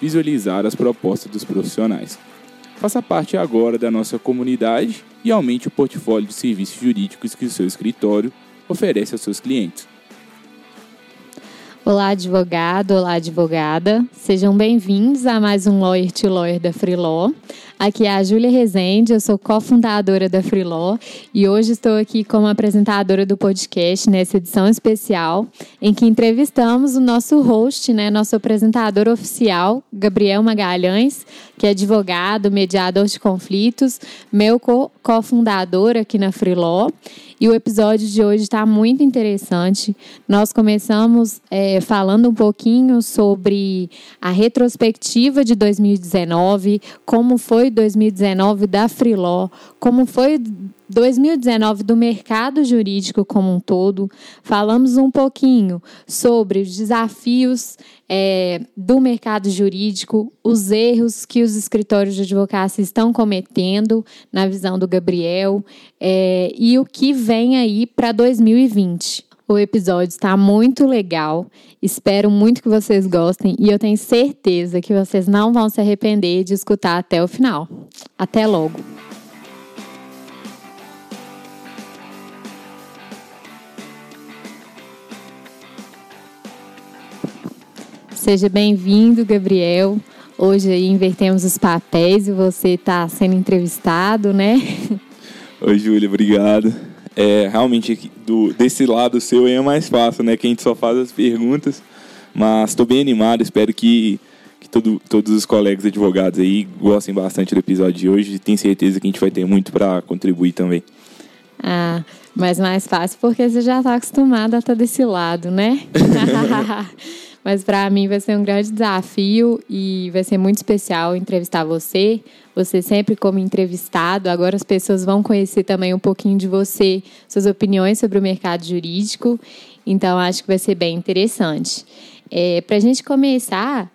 visualizar as propostas dos profissionais. Faça parte agora da nossa comunidade e aumente o portfólio de serviços jurídicos que o seu escritório oferece aos seus clientes. Olá, advogado, olá, advogada. Sejam bem-vindos a mais um Lawyer to Lawyer da Freelaw. Aqui é a Júlia Rezende, eu sou cofundadora da Freelaw e hoje estou aqui como apresentadora do podcast nessa edição especial em que entrevistamos o nosso host, né, nosso apresentador oficial, Gabriel Magalhães, que é advogado, mediador de conflitos, meu cofundador aqui na Freelaw. E o episódio de hoje está muito interessante. Nós começamos é, falando um pouquinho sobre a retrospectiva de 2019, como foi 2019 da Freeló, como foi 2019 do mercado jurídico como um todo. Falamos um pouquinho sobre os desafios é, do mercado jurídico, os erros que os escritórios de advocacia estão cometendo, na visão do Gabriel, é, e o que vem aí para 2020. O episódio está muito legal. Espero muito que vocês gostem e eu tenho certeza que vocês não vão se arrepender de escutar até o final. Até logo! Seja bem-vindo, Gabriel. Hoje aí invertemos os papéis e você está sendo entrevistado, né? Oi, Júlia, obrigado. É, realmente, do, desse lado seu aí é mais fácil, né? Que a gente só faz as perguntas. Mas estou bem animado, espero que, que todo, todos os colegas advogados aí gostem bastante do episódio de hoje. Tenho certeza que a gente vai ter muito para contribuir também. Ah, mas mais fácil porque você já está acostumado a estar desse lado, né? Mas para mim vai ser um grande desafio e vai ser muito especial entrevistar você. Você sempre como entrevistado. Agora as pessoas vão conhecer também um pouquinho de você, suas opiniões sobre o mercado jurídico. Então acho que vai ser bem interessante. É, para a gente começar,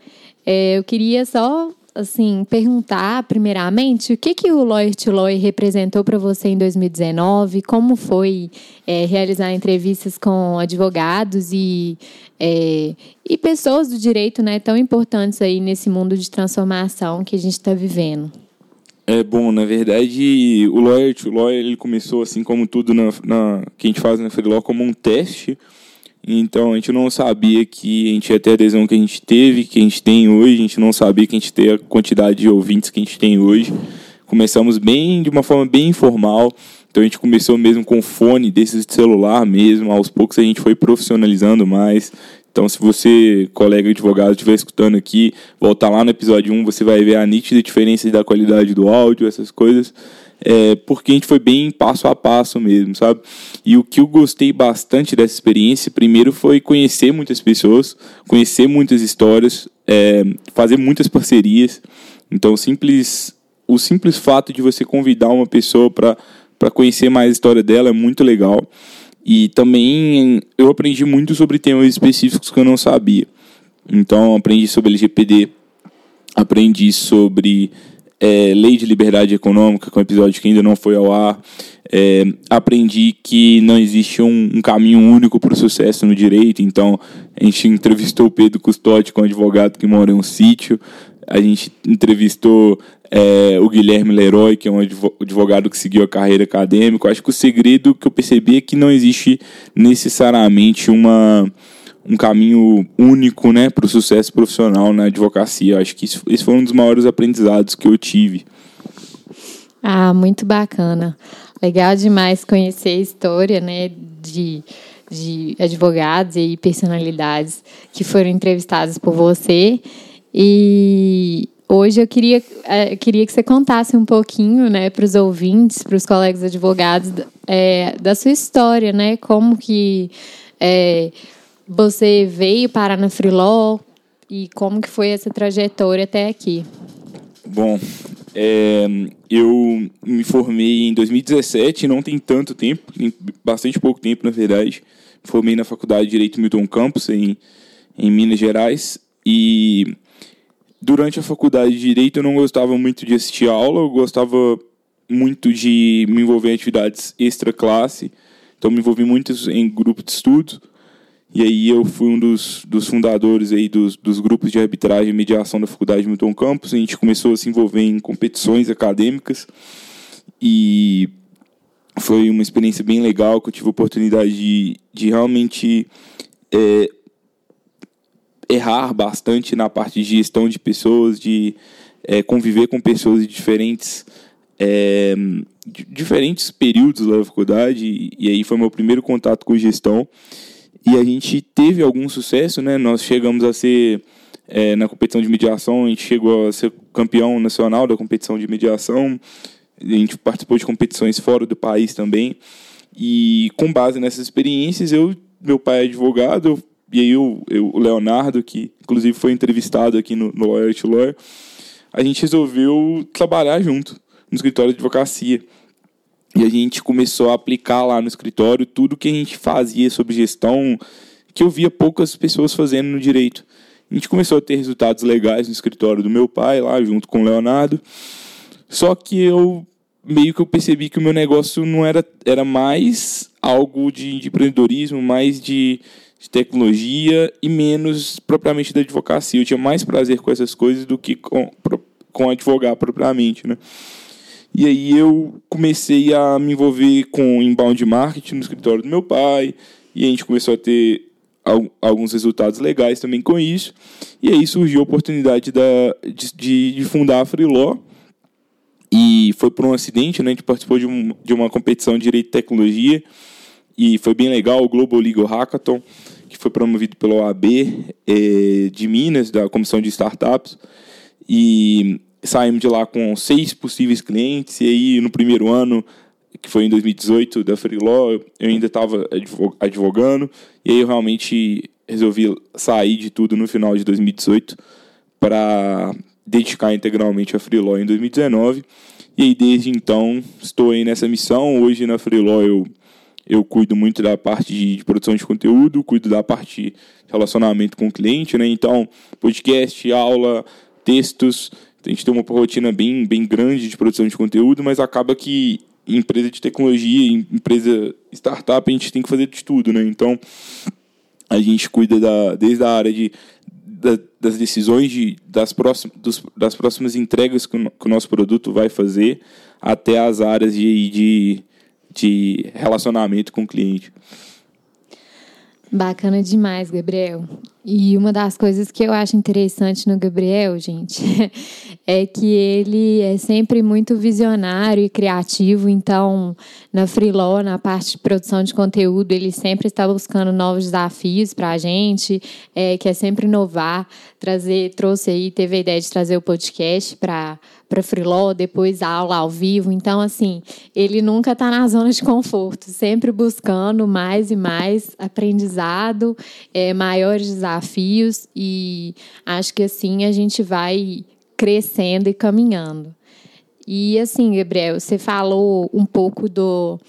é, eu queria só assim, perguntar primeiramente o que, que o Lawyer to Lawyer representou para você em 2019, como foi é, realizar entrevistas com advogados e, é, e pessoas do direito né, tão importantes aí nesse mundo de transformação que a gente está vivendo. É bom, na verdade, o Lawyer to Lawyer ele começou assim como tudo na, na que a gente faz na Freeló como um teste então a gente não sabia que a gente ia ter a adesão que a gente teve, que a gente tem hoje, a gente não sabia que a gente ter a quantidade de ouvintes que a gente tem hoje. Começamos bem de uma forma bem informal. Então a gente começou mesmo com fone desses de celular mesmo, aos poucos a gente foi profissionalizando mais. Então, se você, colega advogado, estiver escutando aqui, voltar lá no episódio 1, você vai ver a nítida diferença da qualidade do áudio, essas coisas é, porque a gente foi bem passo a passo mesmo, sabe? E o que eu gostei bastante dessa experiência, primeiro, foi conhecer muitas pessoas, conhecer muitas histórias, é, fazer muitas parcerias. Então, simples, o simples fato de você convidar uma pessoa para conhecer mais a história dela é muito legal. E também eu aprendi muito sobre temas específicos que eu não sabia. Então, aprendi sobre LGPD, aprendi sobre é, Lei de Liberdade Econômica, que é um episódio que ainda não foi ao ar. É, aprendi que não existe um, um caminho único para o sucesso no direito, então a gente entrevistou o Pedro Custódio, que é um advogado que mora em um sítio, a gente entrevistou é, o Guilherme Leroy, que é um advogado que seguiu a carreira acadêmica. Acho que o segredo que eu percebi é que não existe necessariamente uma um caminho único né, para o sucesso profissional na advocacia. Acho que esse foi um dos maiores aprendizados que eu tive. Ah, muito bacana. Legal demais conhecer a história, né, de, de advogados e personalidades que foram entrevistados por você. E hoje eu queria, eu é, queria que você contasse um pouquinho, né, para os ouvintes, para os colegas advogados, é, da sua história, né, como que é, você veio parar na Freeló e como que foi essa trajetória até aqui. Bom, é, eu me formei em 2017, não tem tanto tempo, tem bastante pouco tempo, na verdade. Formei na Faculdade de Direito Milton Campos, em, em Minas Gerais. E durante a faculdade de Direito eu não gostava muito de assistir aula, eu gostava muito de me envolver em atividades extra-classe. Então me envolvi muito em grupo de estudo. E aí eu fui um dos, dos fundadores aí dos, dos grupos de arbitragem e mediação da Faculdade de Milton Campos. A gente começou a se envolver em competições acadêmicas e foi uma experiência bem legal que eu tive a oportunidade de, de realmente é, errar bastante na parte de gestão de pessoas, de é, conviver com pessoas de diferentes é, de diferentes períodos da faculdade e aí foi meu primeiro contato com gestão e a gente teve algum sucesso, né? Nós chegamos a ser é, na competição de mediação, a gente chegou a ser campeão nacional da competição de mediação. A gente participou de competições fora do país também. E com base nessas experiências, eu, meu pai é advogado, e aí eu, eu, o Leonardo, que inclusive foi entrevistado aqui no, no Lawyer to Lawyer, a gente resolveu trabalhar junto no escritório de advocacia. E a gente começou a aplicar lá no escritório tudo que a gente fazia sobre gestão, que eu via poucas pessoas fazendo no direito. A gente começou a ter resultados legais no escritório do meu pai, lá junto com o Leonardo. Só que eu meio que eu percebi que o meu negócio não era, era mais algo de, de empreendedorismo, mais de, de, tecnologia e menos propriamente da advocacia. Eu tinha mais prazer com essas coisas do que com, com advogar propriamente, né? E aí eu comecei a me envolver com inbound marketing no escritório do meu pai, e a gente começou a ter alguns resultados legais também com isso. E aí surgiu a oportunidade da, de, de fundar a Freeló. E foi por um acidente, né? A gente participou de, um, de uma competição de Direito e Tecnologia. E foi bem legal, o Global Legal Hackathon, que foi promovido pela OAB eh, de Minas, da Comissão de Startups. E saímos de lá com seis possíveis clientes, e aí no primeiro ano, que foi em 2018, da Freeló, eu ainda estava advogando, e aí eu realmente resolvi sair de tudo no final de 2018 para dedicar integralmente a Freeló em 2019. E aí desde então estou aí nessa missão. Hoje na Freeló eu eu cuido muito da parte de, produção de conteúdo, cuido da parte de relacionamento com o cliente, né? Então, podcast, aula, textos, a gente tem uma rotina bem, bem grande de produção de conteúdo, mas acaba que em empresa de tecnologia, em empresa startup, a gente tem que fazer de tudo, né? Então, a gente cuida da, desde a área de, da, das decisões de, das, próximas, dos, das próximas entregas que o, que o, nosso produto vai fazer, até as áreas de, de, de relacionamento com o cliente. Bacana demais, Gabriel. E uma das coisas que eu acho interessante no Gabriel, gente, é que ele é sempre muito visionário e criativo. Então, na Freeló, na parte de produção de conteúdo, ele sempre está buscando novos desafios para a gente, é, quer sempre inovar, trazer, trouxe aí, teve a ideia de trazer o podcast para para Freeló, depois aula ao vivo. Então, assim, ele nunca está na zona de conforto, sempre buscando mais e mais aprendizado, é, maiores desafios e acho que assim a gente vai crescendo e caminhando. E assim, Gabriel, você falou um pouco do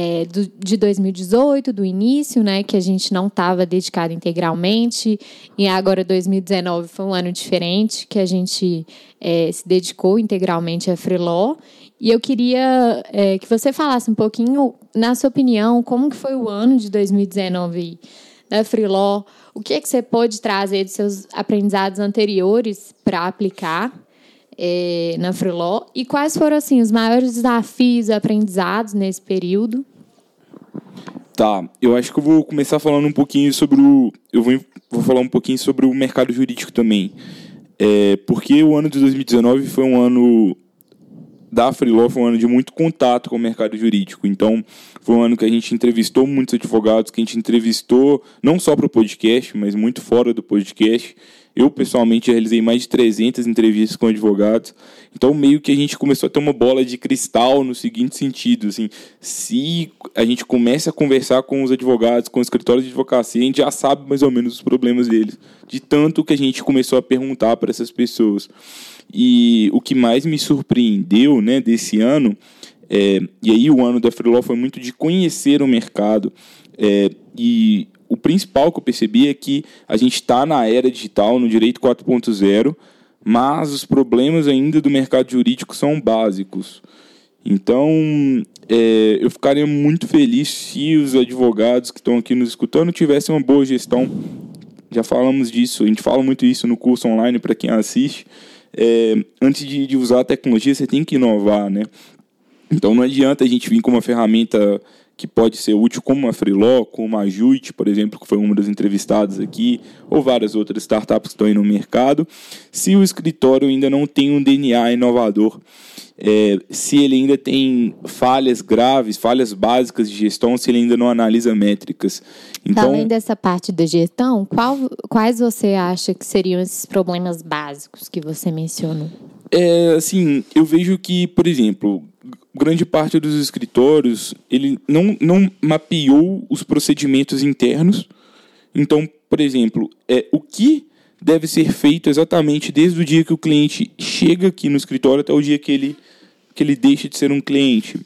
é, do, de 2018, do início, né, que a gente não estava dedicado integralmente, e agora 2019 foi um ano diferente, que a gente é, se dedicou integralmente a Freeló. E eu queria é, que você falasse um pouquinho, na sua opinião, como que foi o ano de 2019 da Freeló, o que, é que você pode trazer dos seus aprendizados anteriores para aplicar é, na Freeló e quais foram assim os maiores desafios aprendizados nesse período? Tá, eu acho que eu vou começar falando um pouquinho sobre o. Eu vou, vou falar um pouquinho sobre o mercado jurídico também. É, porque o ano de 2019 foi um ano da Freeló foi um ano de muito contato com o mercado jurídico. Então, foi um ano que a gente entrevistou muitos advogados, que a gente entrevistou não só para o podcast, mas muito fora do podcast. Eu, pessoalmente, realizei mais de 300 entrevistas com advogados. Então, meio que a gente começou a ter uma bola de cristal no seguinte sentido, assim, se a gente começa a conversar com os advogados, com os escritórios de advocacia, a gente já sabe mais ou menos os problemas deles, de tanto que a gente começou a perguntar para essas pessoas. E o que mais me surpreendeu né, desse ano, é, e aí o ano da Freeló foi muito de conhecer o mercado, é, e o principal que eu percebi é que a gente está na era digital, no direito 4.0, mas os problemas ainda do mercado jurídico são básicos. Então, é, eu ficaria muito feliz se os advogados que estão aqui nos escutando tivessem uma boa gestão. Já falamos disso, a gente fala muito isso no curso online para quem assiste é, antes de, de, usar a tecnologia, você tem que inovar, né? Então não adianta a gente vir com uma ferramenta que pode ser útil como a Freeló, como a Juit, por exemplo, que foi uma das entrevistadas aqui, ou várias outras startups que estão aí no mercado, se o escritório ainda não tem um DNA inovador. É, se ele ainda tem falhas graves, falhas básicas de gestão, se ele ainda não analisa métricas. Então, Além dessa parte da gestão, qual, quais você acha que seriam esses problemas básicos que você mencionou? É, assim, eu vejo que, por exemplo, grande parte dos escritórios ele não, não mapeou os procedimentos internos. Então, por exemplo, é, o que deve ser feito exatamente desde o dia que o cliente chega aqui no escritório até o dia que ele, que ele deixa de ser um cliente.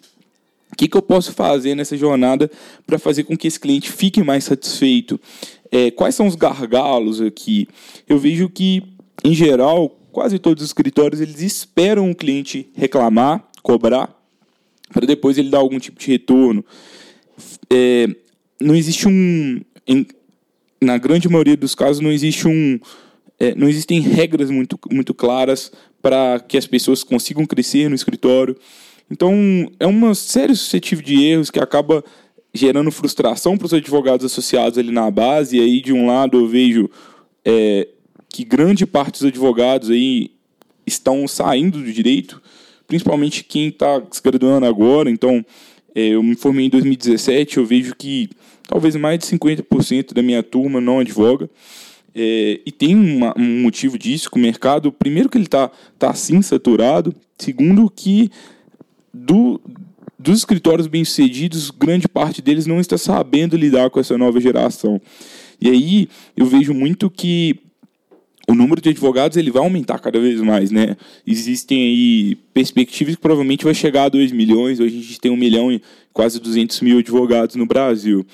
O que, que eu posso fazer nessa jornada para fazer com que esse cliente fique mais satisfeito? É, quais são os gargalos aqui? Eu vejo que, em geral, quase todos os escritórios eles esperam o cliente reclamar, cobrar, para depois ele dar algum tipo de retorno. É, não existe um. Em, na grande maioria dos casos, não existe um. É, não existem regras muito, muito claras para que as pessoas consigam crescer no escritório. Então, é uma série suscetível de erros que acaba gerando frustração para os advogados associados ali na base. E aí, de um lado, eu vejo é, que grande parte dos advogados aí estão saindo do direito principalmente quem está se graduando agora. Então, é, eu me formei em 2017, eu vejo que talvez mais de 50% da minha turma não advoga. É, e tem uma, um motivo disso, que o mercado, primeiro que ele está tá assim saturado, segundo que do, dos escritórios bem-sucedidos, grande parte deles não está sabendo lidar com essa nova geração. E aí eu vejo muito que o número de advogados ele vai aumentar cada vez mais, né? Existem aí perspectivas que provavelmente vai chegar a 2 milhões. Hoje a gente tem um milhão e quase 200 mil advogados no Brasil.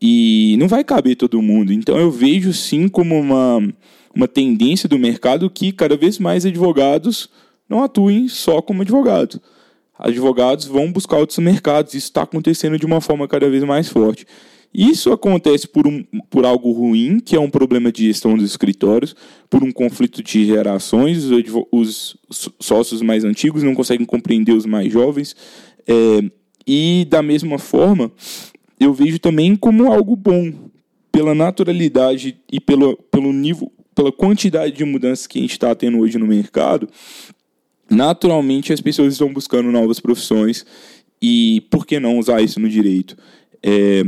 E não vai caber todo mundo. Então eu vejo sim como uma, uma tendência do mercado que cada vez mais advogados não atuem só como advogados. Advogados vão buscar outros mercados. Isso está acontecendo de uma forma cada vez mais forte. Isso acontece por, um, por algo ruim, que é um problema de gestão dos escritórios, por um conflito de gerações, os, os sócios mais antigos não conseguem compreender os mais jovens, é, e da mesma forma, eu vejo também como algo bom, pela naturalidade e pelo, pelo nível, pela quantidade de mudanças que a gente está tendo hoje no mercado, naturalmente as pessoas estão buscando novas profissões e por que não usar isso no direito? É,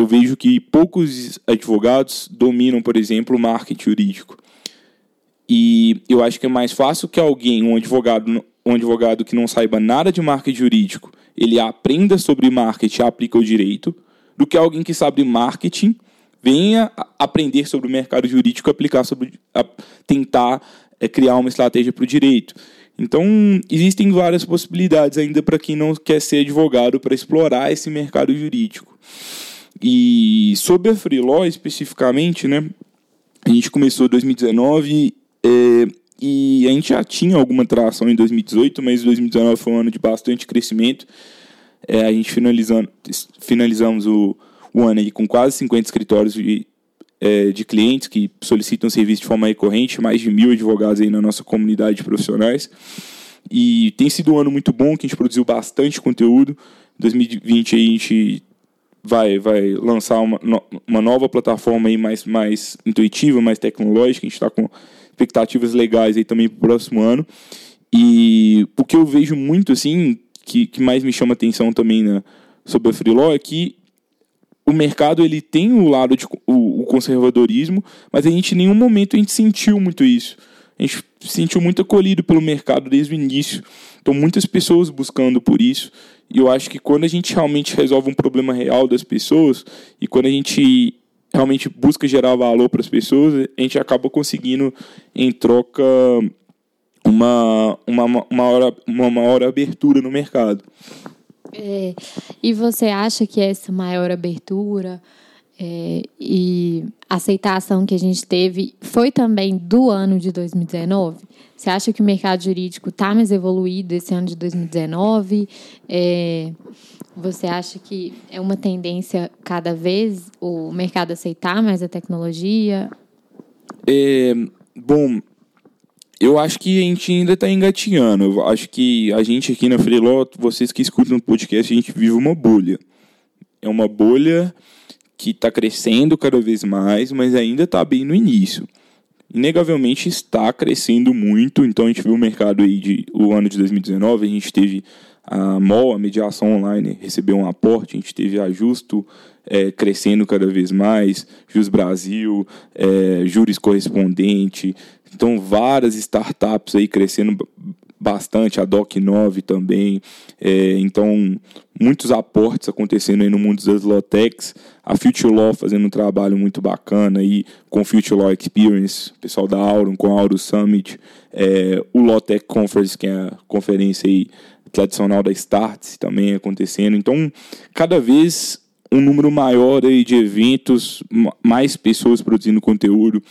eu vejo que poucos advogados dominam, por exemplo, o marketing jurídico. E eu acho que é mais fácil que alguém, um advogado, um advogado que não saiba nada de marketing jurídico, ele aprenda sobre marketing e aplica o direito, do que alguém que sabe marketing venha aprender sobre o mercado jurídico aplicar sobre, tentar é, criar uma estratégia para o direito. Então, existem várias possibilidades ainda para quem não quer ser advogado para explorar esse mercado jurídico. E sobre a Freeló especificamente, né? A gente começou em 2019 é, e a gente já tinha alguma tração em 2018, mas 2019 foi um ano de bastante crescimento. É, a gente finalizando, finalizamos o, o ano aí com quase 50 escritórios de, é, de clientes que solicitam serviço de forma recorrente, mais de mil advogados aí na nossa comunidade de profissionais. E tem sido um ano muito bom, que a gente produziu bastante conteúdo. 2020 aí a gente vai, vai lançar uma, uma nova plataforma aí mais, mais intuitiva, mais tecnológica. A gente está com expectativas legais aí também para o próximo ano. E o que eu vejo muito, assim, que, que mais me chama atenção também né, sobre a Freeló é que o mercado ele tem o lado de o, o, conservadorismo, mas a gente em nenhum momento a gente sentiu muito isso. A gente se sentiu muito acolhido pelo mercado desde o início. Então muitas pessoas buscando por isso. E eu acho que quando a gente realmente resolve um problema real das pessoas e quando a gente realmente busca gerar valor para as pessoas, a gente acaba conseguindo em troca uma, uma, maior, uma maior abertura no mercado. É, e você acha que essa maior abertura é, e aceitação que a gente teve foi também do ano de 2019? Você acha que o mercado jurídico está mais evoluído esse ano de 2019? É, você acha que é uma tendência cada vez o mercado aceitar mais a tecnologia? É, bom, eu acho que a gente ainda está engatinhando. Eu acho que a gente aqui na Freeló, vocês que escutam o podcast, a gente vive uma bolha. É uma bolha que está crescendo cada vez mais, mas ainda está bem no início. Inegavelmente está crescendo muito, então a gente viu o mercado aí de o ano de 2019, a gente teve a MOL, a mediação online, recebeu um aporte, a gente teve a Justo é, crescendo cada vez mais, Jus Brasil, é, Juris Correspondente, então, várias startups aí crescendo bastante, a Doc9 também. É, então, muitos aportes acontecendo aí no mundo das Lotex. A Future Law fazendo um trabalho muito bacana aí com Future Law Experience, pessoal da Aurum com a Summit. É, o Lotec Conference, que é a conferência aí tradicional da Starts, também acontecendo. Então, cada vez um número maior aí de eventos, mais pessoas produzindo conteúdo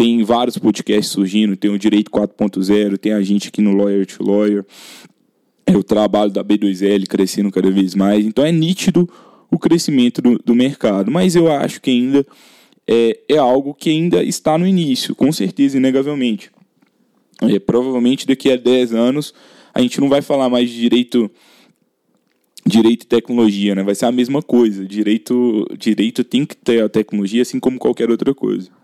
tem vários podcasts surgindo, tem o Direito 4.0, tem a gente aqui no Lawyer to Lawyer, é o trabalho da B2L crescendo cada vez mais. Então é nítido o crescimento do, do mercado, mas eu acho que ainda é, é, algo que ainda está no início, com certeza, inegavelmente. É, provavelmente daqui a 10 anos a gente não vai falar mais de direito direito e tecnologia, né? Vai ser a mesma coisa. Direito, direito tem que ter a tecnologia, assim como qualquer outra coisa.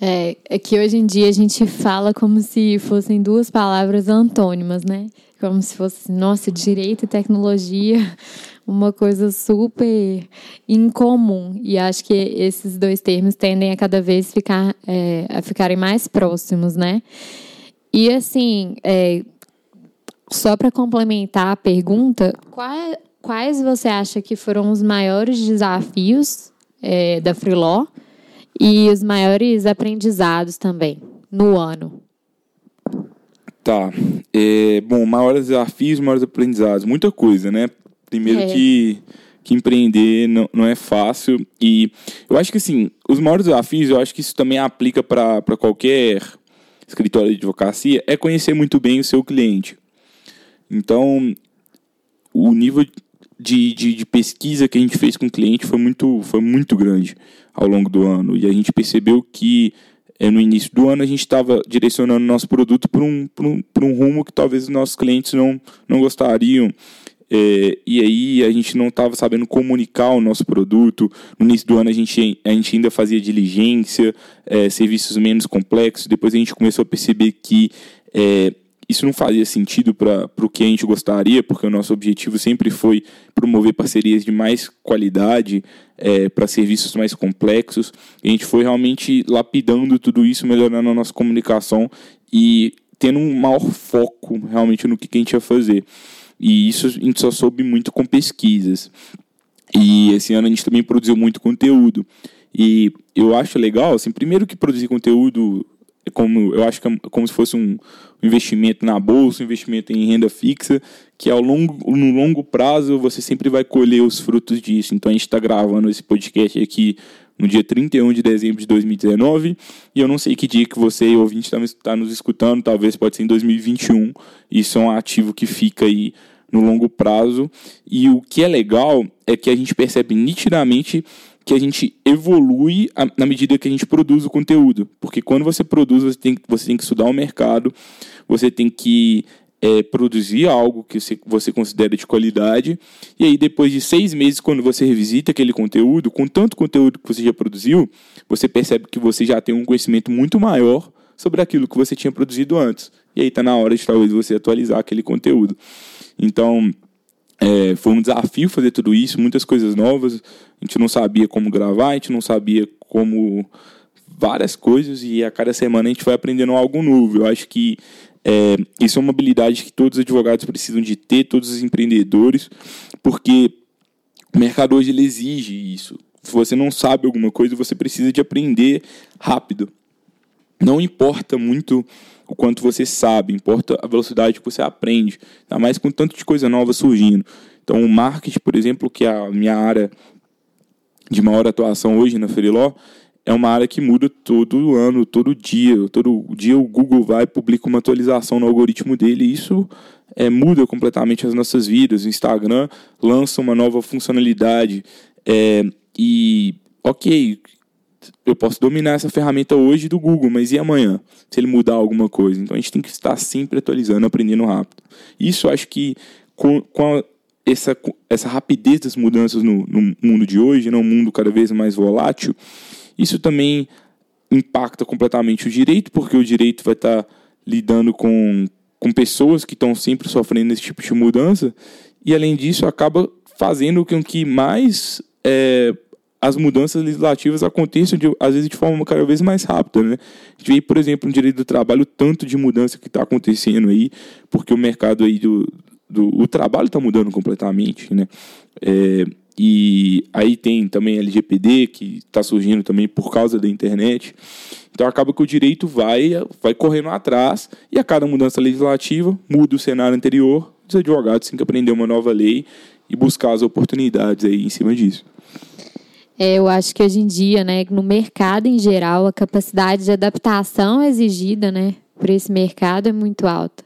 É, é que hoje em dia a gente fala como se fossem duas palavras antônimas, né? Como se fosse, nossa, direito e tecnologia, uma coisa super incomum. E acho que esses dois termos tendem a cada vez ficar, é, a ficarem mais próximos, né? E assim, é, só para complementar a pergunta, qual, quais você acha que foram os maiores desafios é, da Freeló? E os maiores aprendizados também no ano? Tá. É, bom, maiores desafios, maiores aprendizados. Muita coisa, né? Primeiro é. que, que empreender não, não é fácil. E eu acho que, assim, os maiores desafios, eu acho que isso também aplica para qualquer escritório de advocacia, é conhecer muito bem o seu cliente. Então, o nível de, de, de, pesquisa que a gente fez com o cliente foi muito, foi muito grande ao longo do ano. E a gente percebeu que é, no início do ano a gente estava direcionando nosso produto para um, um, um rumo que talvez os nossos clientes não, não gostariam. É, e aí a gente não estava sabendo comunicar o nosso produto. No início do ano a gente, a gente ainda fazia diligência, é, serviços menos complexos. Depois a gente começou a perceber que é, isso não fazia sentido para o que a gente gostaria, porque o nosso objetivo sempre foi promover parcerias de mais qualidade é, para serviços mais complexos. E a gente foi realmente lapidando tudo isso, melhorando a nossa comunicação e tendo um maior foco realmente no que, que a gente ia fazer. E isso a gente só soube muito com pesquisas. E esse ano a gente também produziu muito conteúdo. E eu acho legal, assim, primeiro que produzir conteúdo é como eu acho que é como se fosse um investimento na bolsa, um investimento em renda fixa, que ao longo, no longo prazo você sempre vai colher os frutos disso. Então a gente está gravando esse podcast aqui no dia 31 de dezembro de 2019, e eu não sei que dia que você, ouvinte, está tá nos escutando, talvez pode ser em 2021. Isso é um ativo que fica aí no longo prazo. E o que é legal é que a gente percebe nitidamente que a gente evolui a, na medida que a gente produz o conteúdo. Porque quando você produz, você tem, você tem que estudar o mercado, você tem que é, produzir algo que você, você considera de qualidade. E aí, depois de seis meses, quando você revisita aquele conteúdo, com tanto conteúdo que você já produziu, você percebe que você já tem um conhecimento muito maior sobre aquilo que você tinha produzido antes. E aí está na hora de talvez você atualizar aquele conteúdo. Então, é, foi um desafio fazer tudo isso, muitas coisas novas. A gente não sabia como gravar, a gente não sabia como várias coisas e a cada semana a gente vai aprendendo algo novo. Eu acho que é, isso é uma habilidade que todos os advogados precisam de ter, todos os empreendedores, porque o mercado hoje ele exige isso. Se você não sabe alguma coisa, você precisa de aprender rápido. Não importa muito o quanto você sabe, importa a velocidade que você aprende, ainda mais com tanto de coisa nova surgindo. Então, o marketing, por exemplo, que é a minha área de maior atuação hoje na Feriló, é uma área que muda todo ano, todo dia. Todo dia o Google vai e publica uma atualização no algoritmo dele e isso é, muda completamente as nossas vidas. O Instagram lança uma nova funcionalidade é, e, ok, eu posso dominar essa ferramenta hoje do Google, mas e amanhã? Se ele mudar alguma coisa? Então a gente tem que estar sempre atualizando, aprendendo rápido. Isso acho que com, com a, essa, essa rapidez das mudanças no, no mundo de hoje, num mundo cada vez mais volátil, isso também impacta completamente o direito, porque o direito vai estar lidando com, com pessoas que estão sempre sofrendo esse tipo de mudança, e além disso acaba fazendo com que mais é, as mudanças legislativas aconteçam, de, às vezes, de forma cada vez mais rápida. Né? A gente vê, por exemplo, no direito do trabalho, tanto de mudança que está acontecendo aí, porque o mercado aí do, do o trabalho está mudando completamente. Né? É, e aí tem também LGPD, que está surgindo também por causa da internet. Então acaba que o direito vai, vai correndo atrás e a cada mudança legislativa muda o cenário anterior. Os advogados têm que aprender uma nova lei e buscar as oportunidades aí em cima disso. É, eu acho que hoje em dia, né, no mercado em geral, a capacidade de adaptação exigida, né, para esse mercado é muito alta.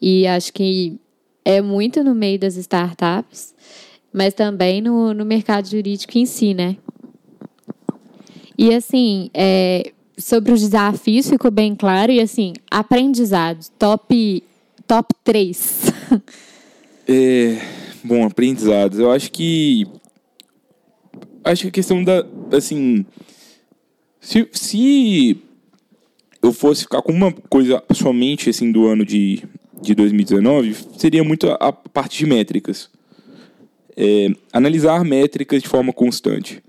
E acho que é muito no meio das startups, mas também no, no mercado jurídico em si, né? E assim, é, sobre os desafios ficou bem claro e assim, aprendizado, top top 3. é, bom, aprendizados. Eu acho que acho que a questão da. Assim. Se, se eu fosse ficar com uma coisa somente assim do ano de, de 2019, seria muito a, a parte de métricas. É, analisar métricas de forma constante.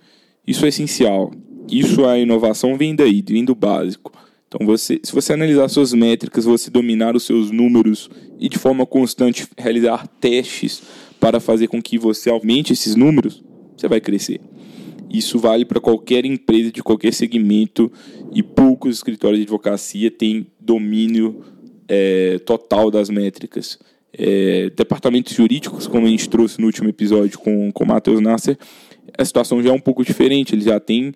Isso é essencial. Isso a inovação vem daí, vem do básico. Então, você, se você analisar suas métricas, você dominar os seus números e de forma constante realizar testes para fazer com que você aumente esses números, você vai crescer. Isso vale para qualquer empresa de qualquer segmento e poucos escritórios de advocacia têm domínio é, total das métricas. É, departamentos jurídicos, como a gente trouxe no último episódio com, o Matheus Nasser, a situação já é um pouco diferente. Eles já têm,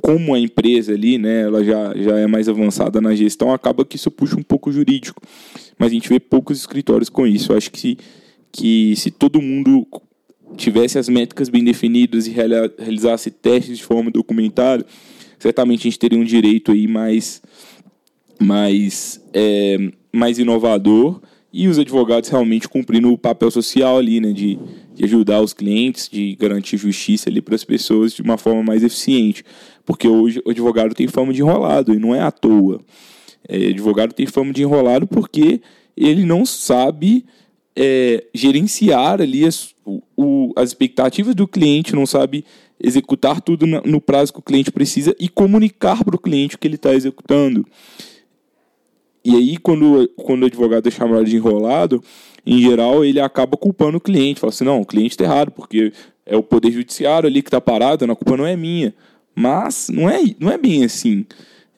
como a empresa ali, né, ela já, já é mais avançada na gestão, acaba que isso puxa um pouco o jurídico. Mas a gente vê poucos escritórios com isso. Eu acho que se, que se todo mundo tivesse as métricas bem definidas e realizasse testes de forma documentada, certamente a gente teria um direito aí mais, mais, é, mais inovador e os advogados realmente cumprindo o papel social ali, né, de, de ajudar os clientes, de garantir justiça ali para as pessoas de uma forma mais eficiente. Porque hoje o advogado tem fama de enrolado e não é à toa. É, advogado tem fama de enrolado porque ele não sabe é, gerenciar ali as, o, as expectativas do cliente, não sabe executar tudo no prazo que o cliente precisa e comunicar para o cliente o que ele está executando. E aí, quando, quando o advogado é chamado de enrolado, em geral, ele acaba culpando o cliente. Fala assim, não, o cliente está errado, porque é o poder judiciário ali que está parado, a culpa não é minha. Mas não é, não é bem assim.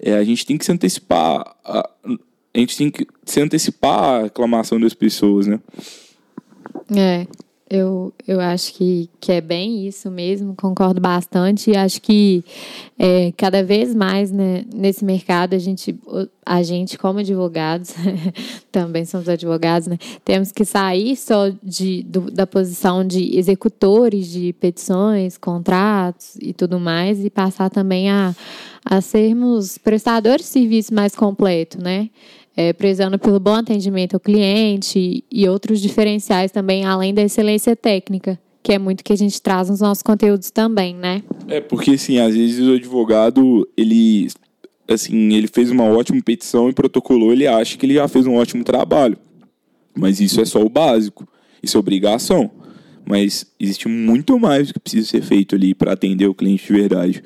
É, a gente tem que se antecipar. A, a gente tem que se antecipar a reclamação das pessoas, né? É, eu, eu acho que, que é bem isso mesmo, concordo bastante. E acho que é, cada vez mais né, nesse mercado, a gente, a gente como advogados, também somos advogados, né, temos que sair só de, do, da posição de executores de petições, contratos e tudo mais, e passar também a, a sermos prestadores de serviço mais completo, né? É, prezando pelo bom atendimento ao cliente e outros diferenciais também, além da excelência técnica, que é muito que a gente traz nos nossos conteúdos também, né? É, porque assim, às vezes o advogado, ele assim, ele fez uma ótima petição e protocolou, ele acha que ele já fez um ótimo trabalho. Mas isso é só o básico. Isso é obrigação. Mas existe muito mais que precisa ser feito ali para atender o cliente de verdade.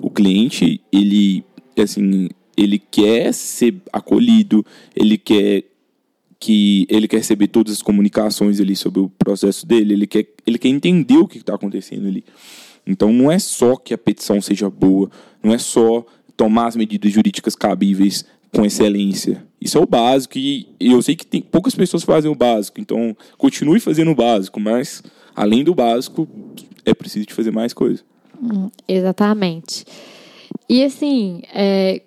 O cliente, ele, assim, ele quer ser acolhido, ele quer que ele quer receber todas as comunicações ali sobre o processo dele, ele quer, ele quer entender o que está acontecendo ali. Então não é só que a petição seja boa, não é só tomar as medidas jurídicas cabíveis com excelência. Isso é o básico e eu sei que tem poucas pessoas fazem o básico, então continue fazendo o básico, mas além do básico é preciso de fazer mais coisa. Hum, exatamente. E assim, é,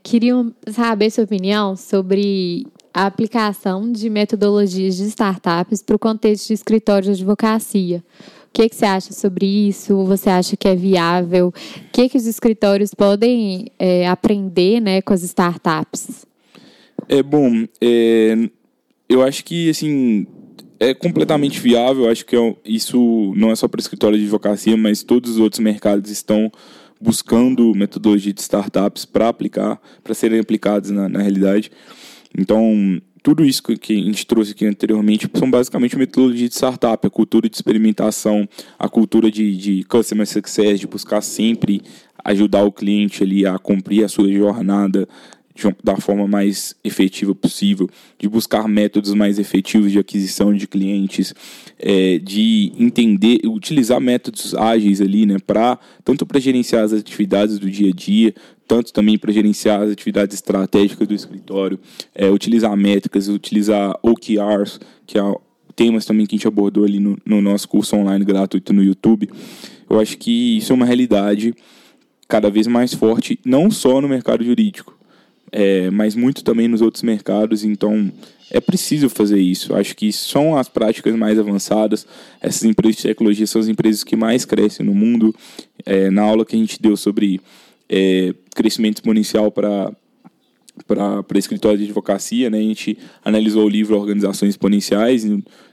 saber sua opinião sobre a aplicação de metodologias de startups para o contexto de escritório de advocacia. O que, que você acha sobre isso? Você acha que é viável? O que, que os escritórios podem é, aprender né, com as startups? É bom, é, eu acho que assim é completamente viável. Acho que é, isso não é só para escritório de advocacia, mas todos os outros mercados estão buscando metodologia de startups para aplicar, para serem aplicadas na, na, realidade. Então, tudo isso que a gente trouxe aqui anteriormente são basicamente metodologia de startup, a cultura de experimentação, a cultura de, de customer success, de buscar sempre ajudar o cliente ali a cumprir a sua jornada da forma mais efetiva possível, de buscar métodos mais efetivos de aquisição de clientes, é, de entender, utilizar métodos ágeis ali, né, para tanto para gerenciar as atividades do dia a dia, tanto também para gerenciar as atividades estratégicas do escritório, é, utilizar métricas, utilizar OKRs, que é temas também que a gente abordou ali no, no nosso curso online gratuito no YouTube. Eu acho que isso é uma realidade cada vez mais forte, não só no mercado jurídico, é, mas muito também nos outros mercados, então é preciso fazer isso. Acho que são as práticas mais avançadas. Essas empresas de tecnologia são as empresas que mais crescem no mundo. É, na aula que a gente deu sobre é, crescimento exponencial para para escritório de advocacia, né? A gente analisou o livro Organizações Exponenciais.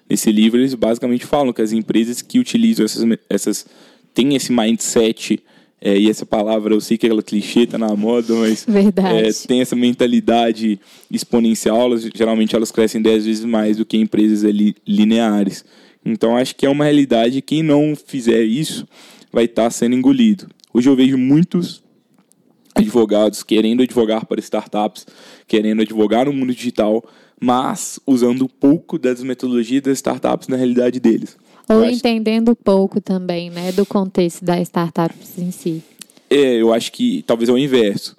Nesse livro eles basicamente falam que as empresas que utilizam essas, essas têm esse mindset é, e essa palavra, eu sei que ela clichê, tá na moda, mas é, tem essa mentalidade exponencial, elas, geralmente elas crescem 10 vezes mais do que empresas ali, lineares. Então acho que é uma realidade, quem não fizer isso vai estar tá sendo engolido. Hoje eu vejo muitos advogados querendo advogar para startups, querendo advogar no mundo digital, mas usando pouco das metodologias das startups na realidade deles. Ou entendendo pouco também, né, do contexto da startup em si. É, eu acho que talvez é o inverso.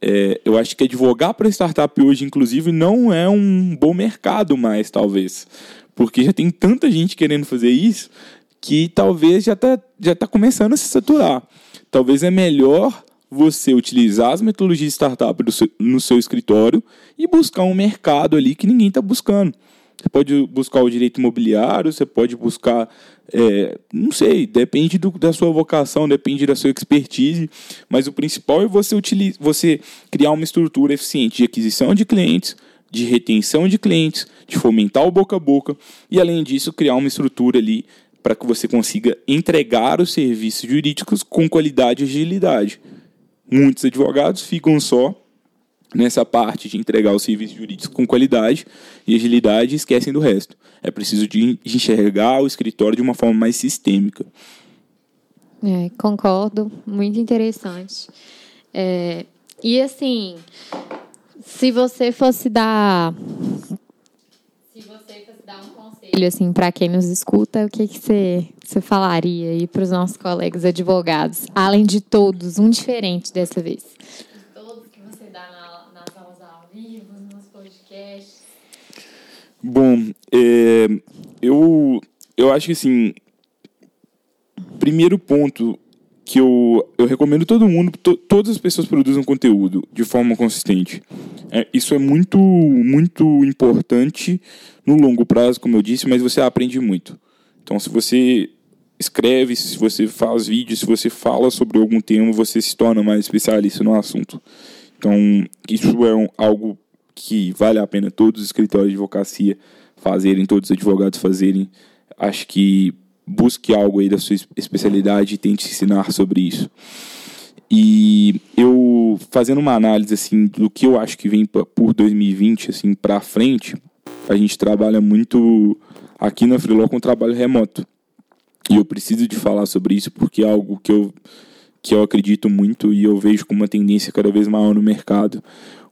É, eu acho que advogar para startup hoje, inclusive, não é um bom mercado mais, talvez. Porque já tem tanta gente querendo fazer isso que talvez já está já tá começando a se saturar. Talvez é melhor você utilizar as metodologias de startup seu, no seu escritório e buscar um mercado ali que ninguém está buscando. Você pode buscar o direito imobiliário, você pode buscar, é, não sei, depende do, da sua vocação, depende da sua expertise, mas o principal é você, você criar uma estrutura eficiente de aquisição de clientes, de retenção de clientes, de fomentar o boca a boca e, além disso, criar uma estrutura ali para que você consiga entregar os serviços jurídicos com qualidade e agilidade. Muitos advogados ficam só nessa parte de entregar os serviços jurídicos com qualidade e agilidade esquecem do resto. É preciso de enxergar o escritório de uma forma mais sistêmica. É, concordo, muito interessante. É, e assim, se você fosse dar, se você fosse dar um conselho assim para quem nos escuta, o que que você, você falaria para os nossos colegas advogados, além de todos, um diferente dessa vez? Bom, é, eu, eu acho que assim, primeiro ponto que eu, eu recomendo todo mundo, to, todas as pessoas produzam conteúdo de forma consistente. É, isso é muito, muito importante no longo prazo, como eu disse, mas você aprende muito. Então, se você escreve, se você faz vídeos, se você fala sobre algum tema, você se torna mais especialista no assunto. Então, isso é um, algo que vale a pena todos os escritórios de advocacia fazerem, todos os advogados fazerem. Acho que busque algo aí da sua especialidade e tente ensinar sobre isso. E eu fazendo uma análise assim do que eu acho que vem por 2020 assim para frente, a gente trabalha muito aqui na Freeló com trabalho remoto. E eu preciso de falar sobre isso porque é algo que eu que eu acredito muito e eu vejo como uma tendência cada vez maior no mercado.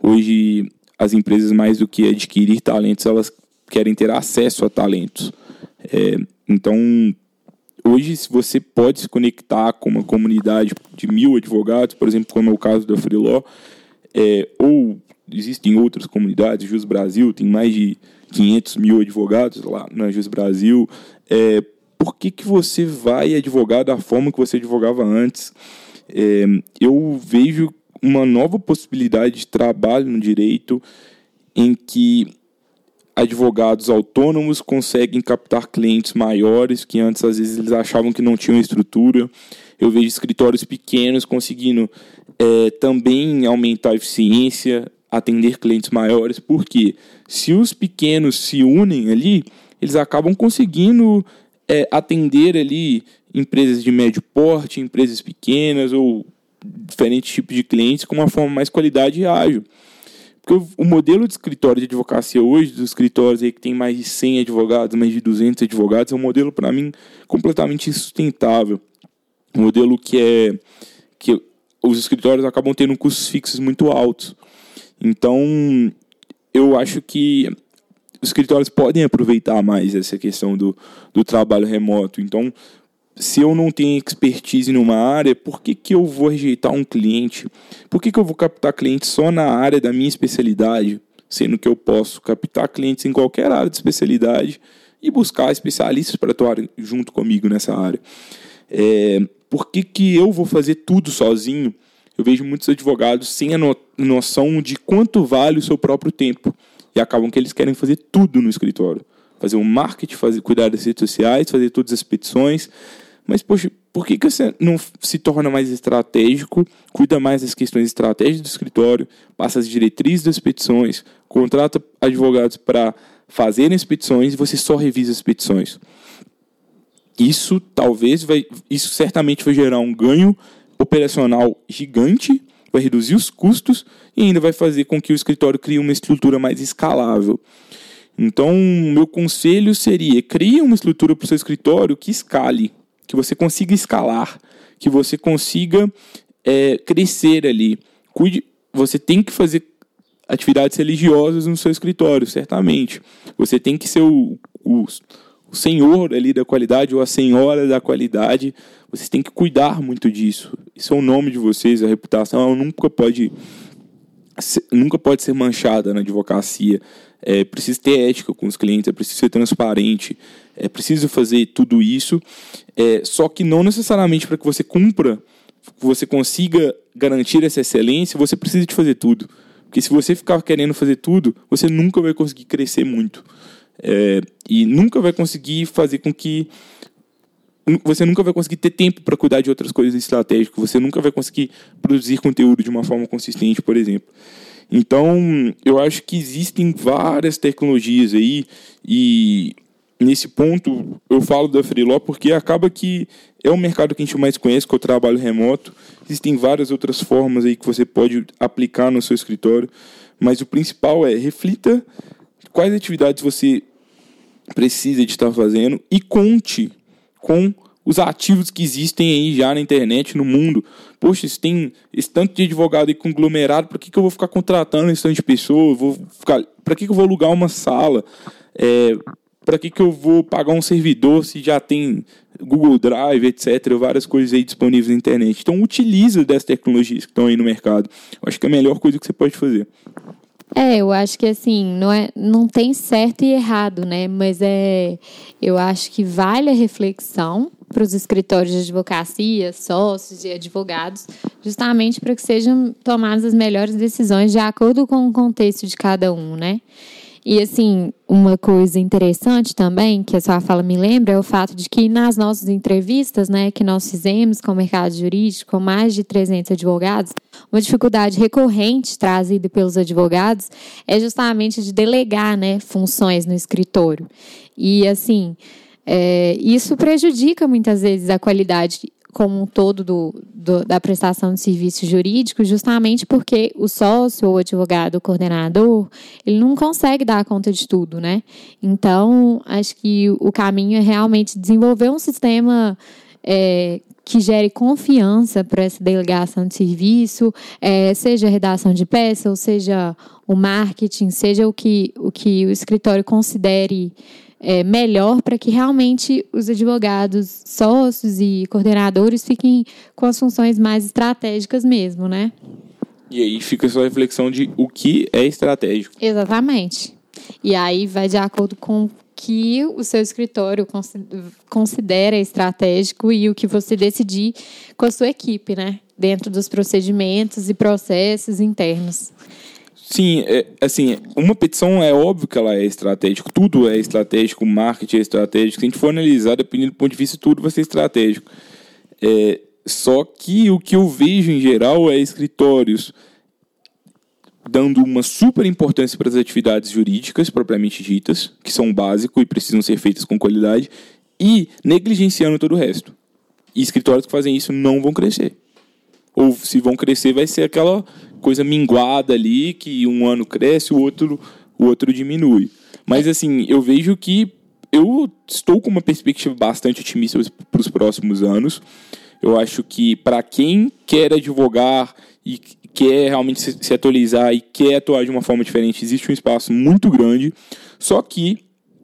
Hoje as empresas mais do que adquirir talentos, elas querem ter acesso a talentos. É, então hoje, se você pode se conectar com uma comunidade de mil advogados, por exemplo, como é o caso da Freeló, é, ou existem outras comunidades, Jus Brasil tem mais de 500 mil advogados lá na Jus Brasil, é, por que, que você vai advogar da forma que você advogava antes? É, eu vejo uma nova possibilidade de trabalho no direito em que advogados autônomos conseguem captar clientes maiores que antes às vezes eles achavam que não tinham estrutura. Eu vejo escritórios pequenos conseguindo é, também aumentar a eficiência, atender clientes maiores, porque se os pequenos se unem ali, eles acabam conseguindo é, atender ali empresas de médio porte, empresas pequenas ou diferentes tipos de clientes com uma forma mais qualidade e ágil. Porque o modelo de escritório de advocacia hoje, dos escritórios aí que tem mais de 100 advogados, mais de 200 advogados, é um modelo, para mim, completamente insustentável. Um modelo que é que os escritórios acabam tendo custos fixos muito altos. Então, eu acho que os escritórios podem aproveitar mais essa questão do, do trabalho remoto. Então, se eu não tenho expertise numa área, por que, que eu vou rejeitar um cliente? Por que, que eu vou captar clientes só na área da minha especialidade, sendo que eu posso captar clientes em qualquer área de especialidade e buscar especialistas para atuar junto comigo nessa área? É, por que, que eu vou fazer tudo sozinho? Eu vejo muitos advogados sem a no noção de quanto vale o seu próprio tempo e acabam que eles querem fazer tudo no escritório fazer o um marketing, fazer, cuidar das redes sociais, fazer todas as petições, mas, poxa, por que, que você não se torna mais estratégico, cuida mais das questões estratégicas do escritório, passa as diretrizes das petições, contrata advogados para fazerem as petições e você só revisa as petições? Isso talvez vai, isso certamente vai gerar um ganho operacional gigante, vai reduzir os custos e ainda vai fazer com que o escritório crie uma estrutura mais escalável. Então, meu conselho seria: crie uma estrutura para o seu escritório que escale, que você consiga escalar, que você consiga é, crescer ali. Cuide, você tem que fazer atividades religiosas no seu escritório, certamente. Você tem que ser o, o, o senhor ali da qualidade ou a senhora da qualidade. Vocês têm que cuidar muito disso. Isso é o nome de vocês, a reputação nunca pode nunca pode ser manchada na advocacia. É preciso ter ética com os clientes, é preciso ser transparente, é preciso fazer tudo isso, é, só que não necessariamente para que você cumpra, que você consiga garantir essa excelência, você precisa de fazer tudo. Porque se você ficar querendo fazer tudo, você nunca vai conseguir crescer muito. É, e nunca vai conseguir fazer com que. Você nunca vai conseguir ter tempo para cuidar de outras coisas estratégicas. Você nunca vai conseguir produzir conteúdo de uma forma consistente, por exemplo. Então, eu acho que existem várias tecnologias aí e nesse ponto eu falo da Freeló porque acaba que é o mercado que a gente mais conhece, que é o trabalho remoto. Existem várias outras formas aí que você pode aplicar no seu escritório, mas o principal é reflita quais atividades você precisa de estar fazendo e conte com os ativos que existem aí já na internet, no mundo. Poxa, se tem esse tanto de advogado aí conglomerado, para que, que eu vou ficar contratando esse tanto de pessoa? Vou ficar, para que, que eu vou alugar uma sala? É, para que, que eu vou pagar um servidor se já tem Google Drive, etc., várias coisas aí disponíveis na internet. Então, utiliza dessas tecnologias que estão aí no mercado. Eu acho que é a melhor coisa que você pode fazer. É, eu acho que assim, não, é, não tem certo e errado, né? Mas é, eu acho que vale a reflexão para os escritórios de advocacia, sócios e advogados, justamente para que sejam tomadas as melhores decisões de acordo com o contexto de cada um, né? E assim, uma coisa interessante também, que a sua fala me lembra, é o fato de que nas nossas entrevistas, né, que nós fizemos com o mercado jurídico, com mais de 300 advogados, uma dificuldade recorrente trazida pelos advogados é justamente de delegar, né, funções no escritório. E assim, é, isso prejudica muitas vezes a qualidade como um todo do, do, da prestação de serviço jurídico, justamente porque o sócio ou advogado o coordenador, ele não consegue dar conta de tudo, né? Então, acho que o caminho é realmente desenvolver um sistema é, que gere confiança para essa delegação de serviço, é, seja a redação de peça, ou seja o marketing, seja o que o, que o escritório considere é, melhor para que realmente os advogados, sócios e coordenadores fiquem com as funções mais estratégicas mesmo, né? E aí fica só a reflexão de o que é estratégico. Exatamente. E aí vai de acordo com o que o seu escritório considera estratégico e o que você decidir com a sua equipe, né? Dentro dos procedimentos e processos internos. Sim, é, assim, uma petição é óbvio que ela é estratégica, tudo é estratégico, o marketing é estratégico. Se a gente for analisar, dependendo do ponto de vista, tudo vai ser estratégico. É, só que o que eu vejo em geral é escritórios dando uma super importância para as atividades jurídicas propriamente ditas, que são básicas e precisam ser feitas com qualidade, e negligenciando todo o resto. E escritórios que fazem isso não vão crescer. Ou se vão crescer, vai ser aquela coisa minguada ali, que um ano cresce, o outro, o outro diminui. Mas assim, eu vejo que eu estou com uma perspectiva bastante otimista para os próximos anos. Eu acho que para quem quer advogar e quer realmente se, atualizar e quer atuar de uma forma diferente, existe um espaço muito grande. Só que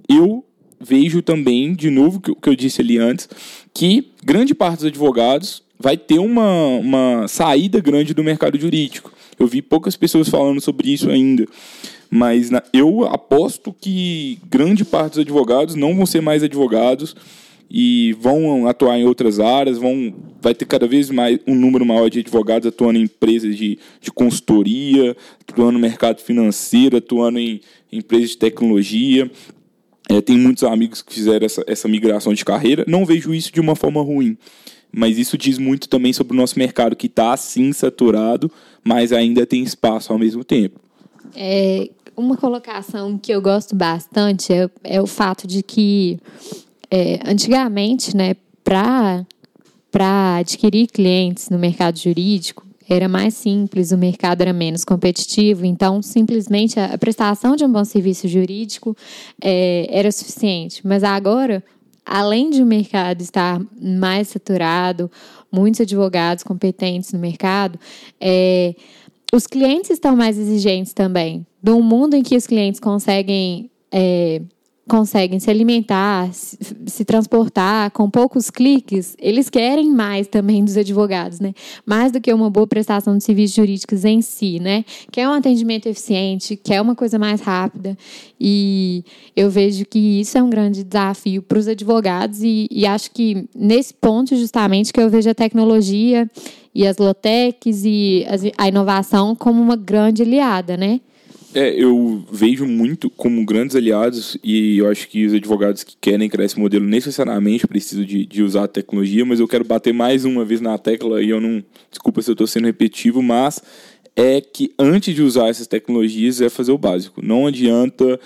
eu vejo também, de novo, o que eu disse ali antes, que grande parte dos advogados vai ter uma, uma saída grande do mercado jurídico. Eu vi poucas pessoas falando sobre isso ainda. Mas na, eu aposto que grande parte dos advogados não vão ser mais advogados e vão atuar em outras áreas, vão, vai ter cada vez mais um número maior de advogados atuando em empresas de, de consultoria, atuando no mercado financeiro, atuando em, em empresas de tecnologia. É, tem muitos amigos que fizeram essa, essa migração de carreira. Não vejo isso de uma forma ruim mas isso diz muito também sobre o nosso mercado, que está sim saturado, mas ainda tem espaço ao mesmo tempo. É, uma colocação que eu gosto bastante é, é o fato de que, é, antigamente, né, para adquirir clientes no mercado jurídico, era mais simples, o mercado era menos competitivo, então simplesmente a prestação de um bom serviço jurídico é, era suficiente. Mas agora além de o mercado estar mais saturado, muitos advogados competentes no mercado, é, os clientes estão mais exigentes também. Num mundo em que os clientes conseguem é, conseguem se alimentar, se, transportar com poucos cliques, eles querem mais também dos advogados, né? Mais do que uma boa prestação de serviços jurídicos em si, né? Quer um atendimento eficiente, quer uma coisa mais rápida. E eu vejo que isso é um grande desafio para os advogados e, e acho que nesse ponto justamente que eu vejo a tecnologia e as lotecs e a inovação como uma grande aliada, né? É, eu vejo muito como grandes aliados e eu acho que os advogados que querem criar esse modelo necessariamente precisam de, de usar a tecnologia, mas eu quero bater mais uma vez na tecla e eu não. Desculpa se eu estou sendo repetitivo, mas é que antes de usar essas tecnologias é fazer o básico. Não adianta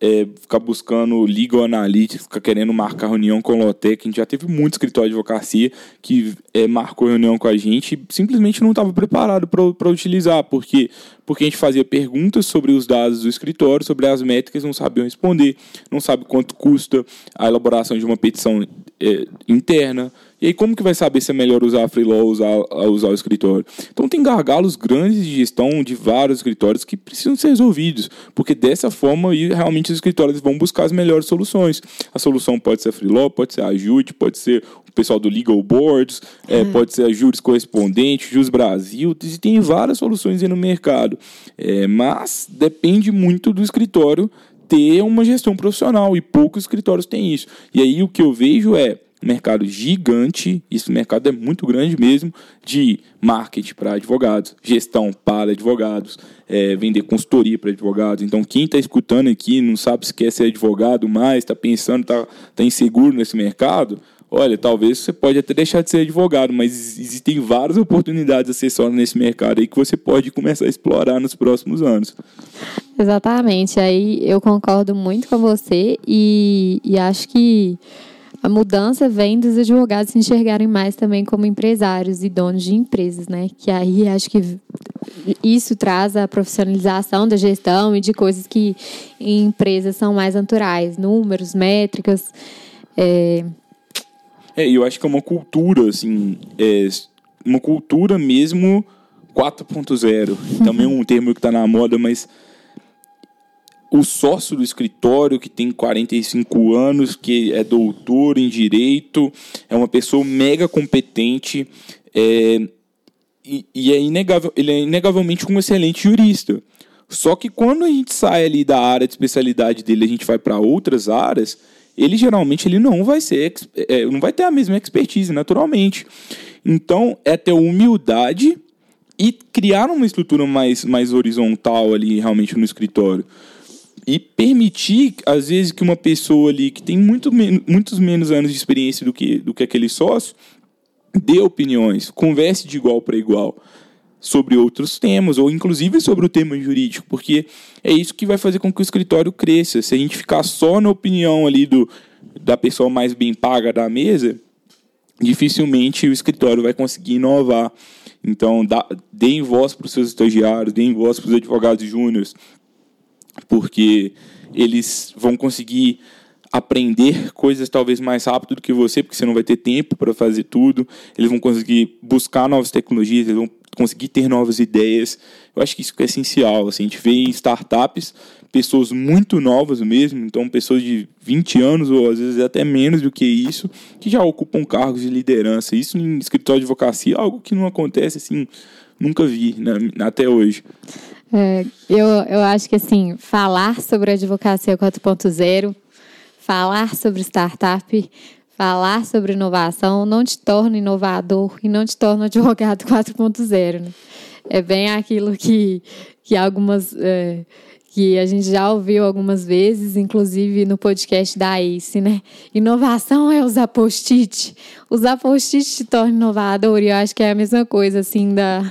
é, ficar buscando legal analytics, ficar querendo marcar reunião com o Lotec. A gente já teve muito escritório de advocacia que é, marcou reunião com a gente e simplesmente não estava preparado para utilizar, porque porque a gente fazia perguntas sobre os dados do escritório, sobre as métricas, não sabiam responder, não sabe quanto custa a elaboração de uma petição é, interna, e aí, como que vai saber se é melhor usar a Freelaw ou usar, usar o escritório? Então, tem gargalos grandes de gestão de vários escritórios que precisam ser resolvidos, porque dessa forma, aí, realmente, os escritórios vão buscar as melhores soluções. A solução pode ser a Freelaw, pode ser a Ajude, pode ser o pessoal do Legal Boards, é, uhum. pode ser a Juris Correspondente, Jus Brasil, tem várias soluções aí no mercado. É, mas depende muito do escritório ter uma gestão profissional e poucos escritórios têm isso. E aí o que eu vejo é mercado gigante, esse mercado é muito grande mesmo, de marketing para advogados, gestão para advogados, é, vender consultoria para advogados. Então, quem está escutando aqui, não sabe se quer ser advogado mais, está pensando, está tá inseguro nesse mercado, olha, talvez você pode até deixar de ser advogado, mas existem várias oportunidades acessórias nesse mercado aí que você pode começar a explorar nos próximos anos. Exatamente, aí eu concordo muito com você e, e acho que a mudança vem dos advogados se enxergarem mais também como empresários e donos de empresas, né? Que aí acho que isso traz a profissionalização da gestão e de coisas que em empresas são mais naturais, números, métricas. É, é eu acho que é uma cultura, assim, é uma cultura mesmo 4.0. Também é um termo que está na moda, mas o sócio do escritório que tem 45 anos, que é doutor em direito, é uma pessoa mega competente é, e, e, é inegável, ele é inegavelmente um excelente jurista. Só que quando a gente sai ali da área de especialidade dele, a gente vai para outras áreas, ele geralmente ele não vai ser, é, não vai ter a mesma expertise naturalmente. Então é ter humildade e criar uma estrutura mais, mais horizontal ali realmente no escritório e permitir, às vezes, que uma pessoa ali que tem muito men muitos menos anos de experiência do que, do que aquele sócio dê opiniões, converse de igual para igual sobre outros temas, ou inclusive sobre o tema jurídico, porque é isso que vai fazer com que o escritório cresça. Se a gente ficar só na opinião ali do, da pessoa mais bem paga da mesa, dificilmente o escritório vai conseguir inovar. Então, dá, deem voz para os seus estagiários, deem voz para os advogados júniores, porque eles vão conseguir aprender coisas talvez mais rápido do que você, porque você não vai ter tempo para fazer tudo. Eles vão conseguir buscar novas tecnologias, eles vão conseguir ter novas ideias. Eu acho que isso é essencial. Assim, a gente vê em startups pessoas muito novas mesmo, então pessoas de 20 anos ou às vezes até menos do que isso, que já ocupam cargos de liderança. Isso em escritório de advocacia é algo que não acontece assim, nunca vi né, até hoje. É, eu, eu acho que assim, falar sobre a advocacia 4.0, falar sobre startup, falar sobre inovação não te torna inovador e não te torna advogado 4.0. Né? É bem aquilo que, que algumas. É, que a gente já ouviu algumas vezes, inclusive no podcast da ACE, né? Inovação é usar post-it. Usar post-it te torna inovador e eu acho que é a mesma coisa, assim, da,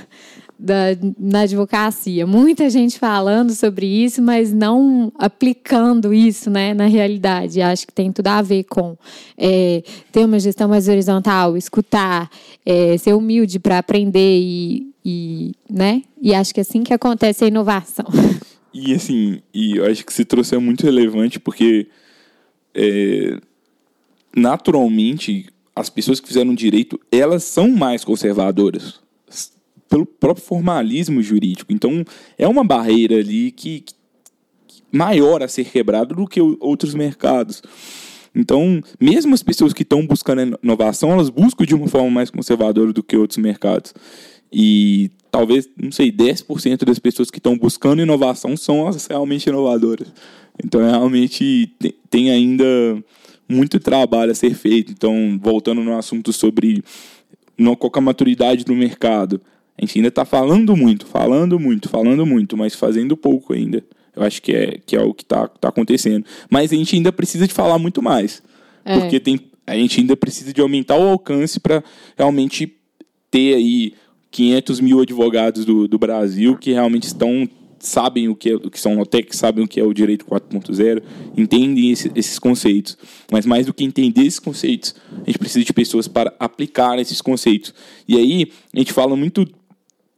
da, na advocacia. Muita gente falando sobre isso, mas não aplicando isso né, na realidade. Acho que tem tudo a ver com é, ter uma gestão mais horizontal, escutar, é, ser humilde para aprender e, e, né? e acho que é assim que acontece a inovação. E assim, e acho que se trouxe é muito relevante porque é, naturalmente as pessoas que fizeram direito, elas são mais conservadoras pelo próprio formalismo jurídico. Então, é uma barreira ali que, que maior a ser quebrada do que outros mercados. Então, mesmo as pessoas que estão buscando inovação, elas buscam de uma forma mais conservadora do que outros mercados. E talvez, não sei, 10% das pessoas que estão buscando inovação são as realmente inovadoras. Então, realmente tem ainda muito trabalho a ser feito. Então, voltando no assunto sobre não, qual é a maturidade do mercado. A gente ainda está falando muito, falando muito, falando muito, mas fazendo pouco ainda. Eu acho que é, que é o que está tá acontecendo. Mas a gente ainda precisa de falar muito mais. É. Porque tem, a gente ainda precisa de aumentar o alcance para realmente ter aí 500 mil advogados do, do Brasil que realmente estão sabem o que, é, o que são OTEC, sabem o que é o direito 4.0, entendem esse, esses conceitos. Mas mais do que entender esses conceitos, a gente precisa de pessoas para aplicar esses conceitos. E aí, a gente fala muito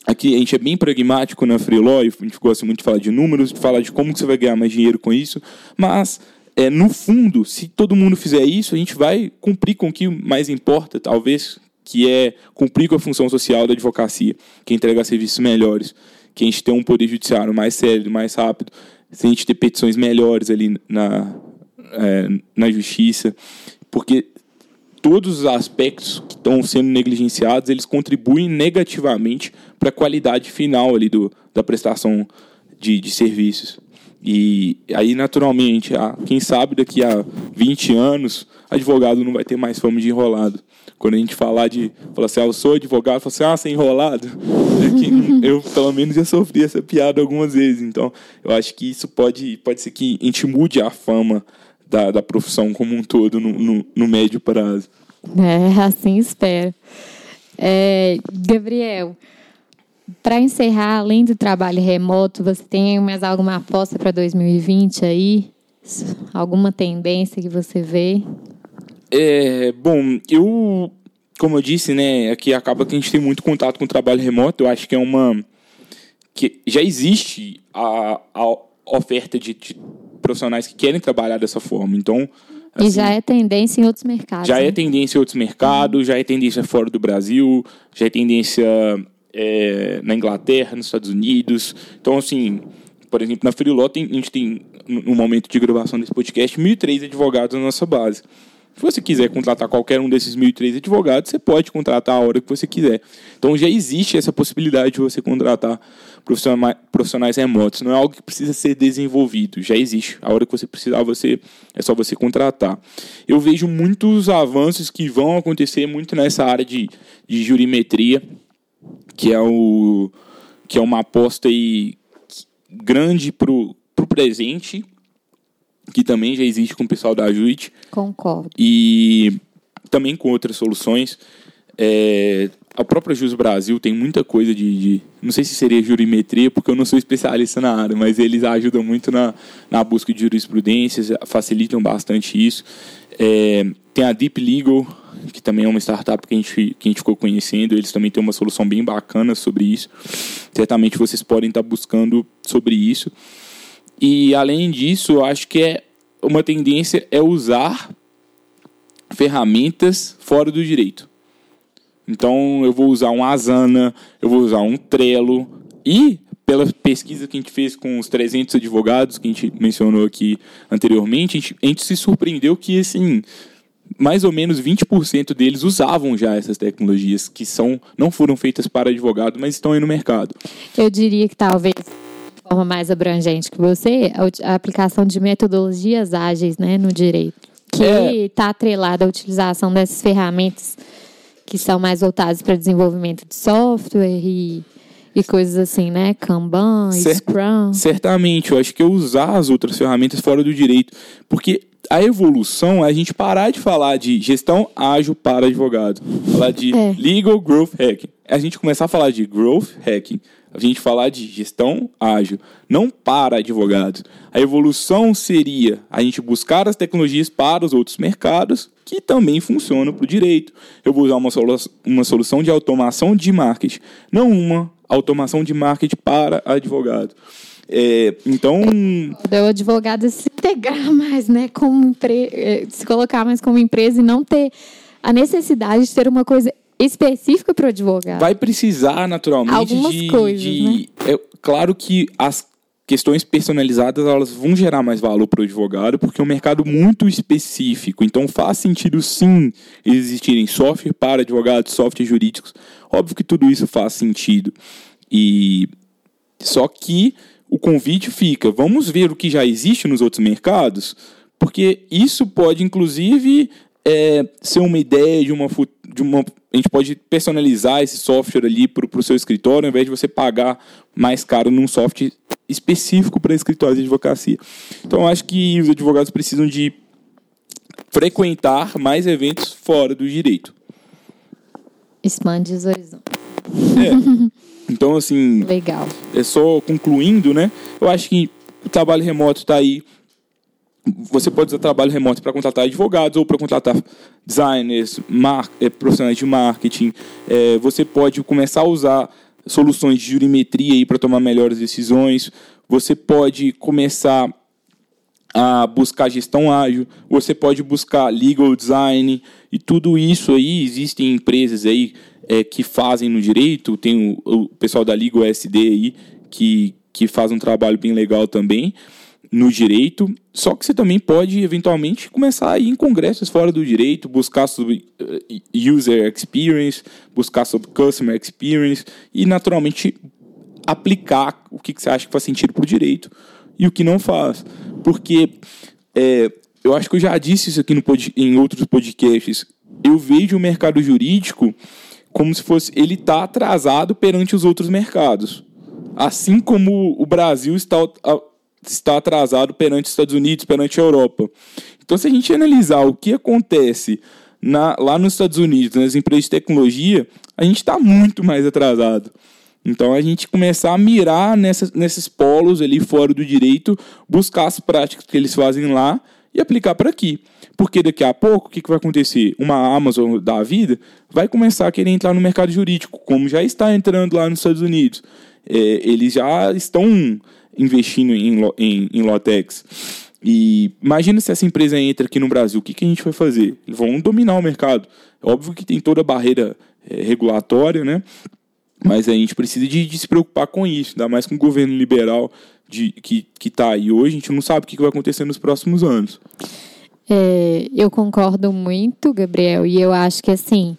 Aqui a gente é bem pragmático na Freeló, a gente gosta muito de falar de números, de falar de como que você vai ganhar mais dinheiro com isso, mas é, no fundo, se todo mundo fizer isso, a gente vai cumprir com o que mais importa, talvez, que é cumprir com a função social da advocacia, que é entregar serviços melhores, que a gente tenha um poder judiciário mais sério, mais rápido, se a gente ter petições melhores ali na, é, na justiça, porque todos os aspectos que estão sendo negligenciados, eles contribuem negativamente para a qualidade final ali do, da prestação de, de serviços. E aí, naturalmente, ah, quem sabe daqui a 20 anos, advogado não vai ter mais fama de enrolado. Quando a gente falar de. Falar assim, ah, eu sou advogado, fala assim, ah, você é enrolado. É eu, pelo menos, já sofri essa piada algumas vezes. Então, eu acho que isso pode, pode ser que a gente mude a fama da, da profissão como um todo no, no, no médio prazo. É, assim espero. É, Gabriel, para encerrar, além do trabalho remoto, você tem mais alguma aposta para 2020 aí? Alguma tendência que você vê? É, bom, eu, como eu disse, né, aqui acaba que a gente tem muito contato com o trabalho remoto. Eu acho que é uma que já existe a, a oferta de, de profissionais que querem trabalhar dessa forma. Então, assim, e já é tendência em outros mercados. Já é né? é tendência em outros mercados, uhum. já é tendência fora do Brasil, já é tendência é, na Inglaterra, nos Estados Unidos. Então, assim, por exemplo, na Freeló, a gente tem, no momento de gravação desse podcast, 1.003 advogados na nossa base. Se você quiser contratar qualquer um desses 1.003 advogados, você pode contratar a hora que você quiser. Então já existe essa possibilidade de você contratar profissionais remotos. Não é algo que precisa ser desenvolvido, já existe. A hora que você precisar, você é só você contratar. Eu vejo muitos avanços que vão acontecer muito nessa área de, de jurimetria, que é, o, que é uma aposta aí grande para o presente que também já existe com o pessoal da Ajuite. Concordo. E também com outras soluções. É, a própria Jus Brasil tem muita coisa de, de, Não sei se seria jurimetria, porque eu não sou especialista na área, mas eles ajudam muito na, na busca de jurisprudências, facilitam bastante isso. É, tem a Deep Legal, que também é uma startup que a, gente, que a gente ficou conhecendo, eles também têm uma solução bem bacana sobre isso. Certamente vocês podem estar buscando sobre isso. E além disso, eu acho que é uma tendência é usar ferramentas fora do direito. Então eu vou usar um Asana, eu vou usar um Trello e pela pesquisa que a gente fez com os 300 advogados que a gente mencionou aqui anteriormente, a gente, a gente se surpreendeu que assim, mais ou menos 20% deles usavam já essas tecnologias que são não foram feitas para advogado, mas estão aí no mercado. Eu diria que talvez forma mais abrangente que você, a aplicação de metodologias ágeis né, no direito, que está é. atrelada à utilização dessas ferramentas que são mais voltadas para desenvolvimento de software e, e coisas assim, né? Kanban, Cer Scrum. Certamente, eu acho que usar as outras ferramentas fora do direito, porque a evolução é a gente parar de falar de gestão ágil para advogado, falar de é. legal growth hacking. É a gente começar a falar de growth hacking a gente falar de gestão ágil, não para advogados. A evolução seria a gente buscar as tecnologias para os outros mercados que também funcionam para o direito. Eu vou usar uma, solu uma solução de automação de marketing, não uma automação de marketing para advogado. É, então. O advogado se integrar mais, né? Como é, se colocar mais como empresa e não ter a necessidade de ter uma coisa específica para o advogado. Vai precisar, naturalmente, Algumas de. Coisas, de né? é, claro que as questões personalizadas elas vão gerar mais valor para o advogado, porque é um mercado muito específico. Então faz sentido sim existirem software para advogados, softwares jurídicos. Óbvio que tudo isso faz sentido. E só que o convite fica, vamos ver o que já existe nos outros mercados, porque isso pode inclusive é, ser uma ideia de uma, de uma. A gente pode personalizar esse software ali para o seu escritório, ao invés de você pagar mais caro num software específico para escritórios de advocacia. Então, acho que os advogados precisam de frequentar mais eventos fora do direito. Expande os horizontes. É. Então, assim. Legal. É só concluindo, né? Eu acho que o trabalho remoto está aí você pode usar trabalho remoto para contratar advogados ou para contratar designers, eh, profissionais de marketing. É, você pode começar a usar soluções de jurimetria para tomar melhores decisões. Você pode começar a buscar gestão ágil. Você pode buscar legal design e tudo isso aí existem empresas aí é, que fazem no direito. Tem o, o pessoal da Legal SD aí que que faz um trabalho bem legal também no direito, só que você também pode eventualmente começar a ir em congressos fora do direito, buscar sobre eh, user experience, buscar sobre customer experience e naturalmente aplicar o que você acha que faz sentido para o direito e o que não faz. Porque é, eu acho que eu já disse isso aqui no, em outros podcasts. Eu vejo o mercado jurídico como se fosse ele está atrasado perante os outros mercados. Assim como o Brasil está está atrasado perante os Estados Unidos, perante a Europa. Então, se a gente analisar o que acontece na, lá nos Estados Unidos, nas empresas de tecnologia, a gente está muito mais atrasado. Então, a gente começar a mirar nessas, nesses polos ali fora do direito, buscar as práticas que eles fazem lá e aplicar para aqui. Porque daqui a pouco, o que, que vai acontecer? Uma Amazon da vida vai começar a querer entrar no mercado jurídico, como já está entrando lá nos Estados Unidos. É, eles já estão investindo em, em, em Lotex. E imagina se essa empresa entra aqui no Brasil, o que, que a gente vai fazer? Eles vão dominar o mercado. Óbvio que tem toda a barreira é, regulatória, né? Mas a gente precisa de, de, se preocupar com isso, ainda mais com o governo liberal de, que está aí hoje, a gente não sabe o que vai acontecer nos próximos anos. É, eu concordo muito, Gabriel, e eu acho que assim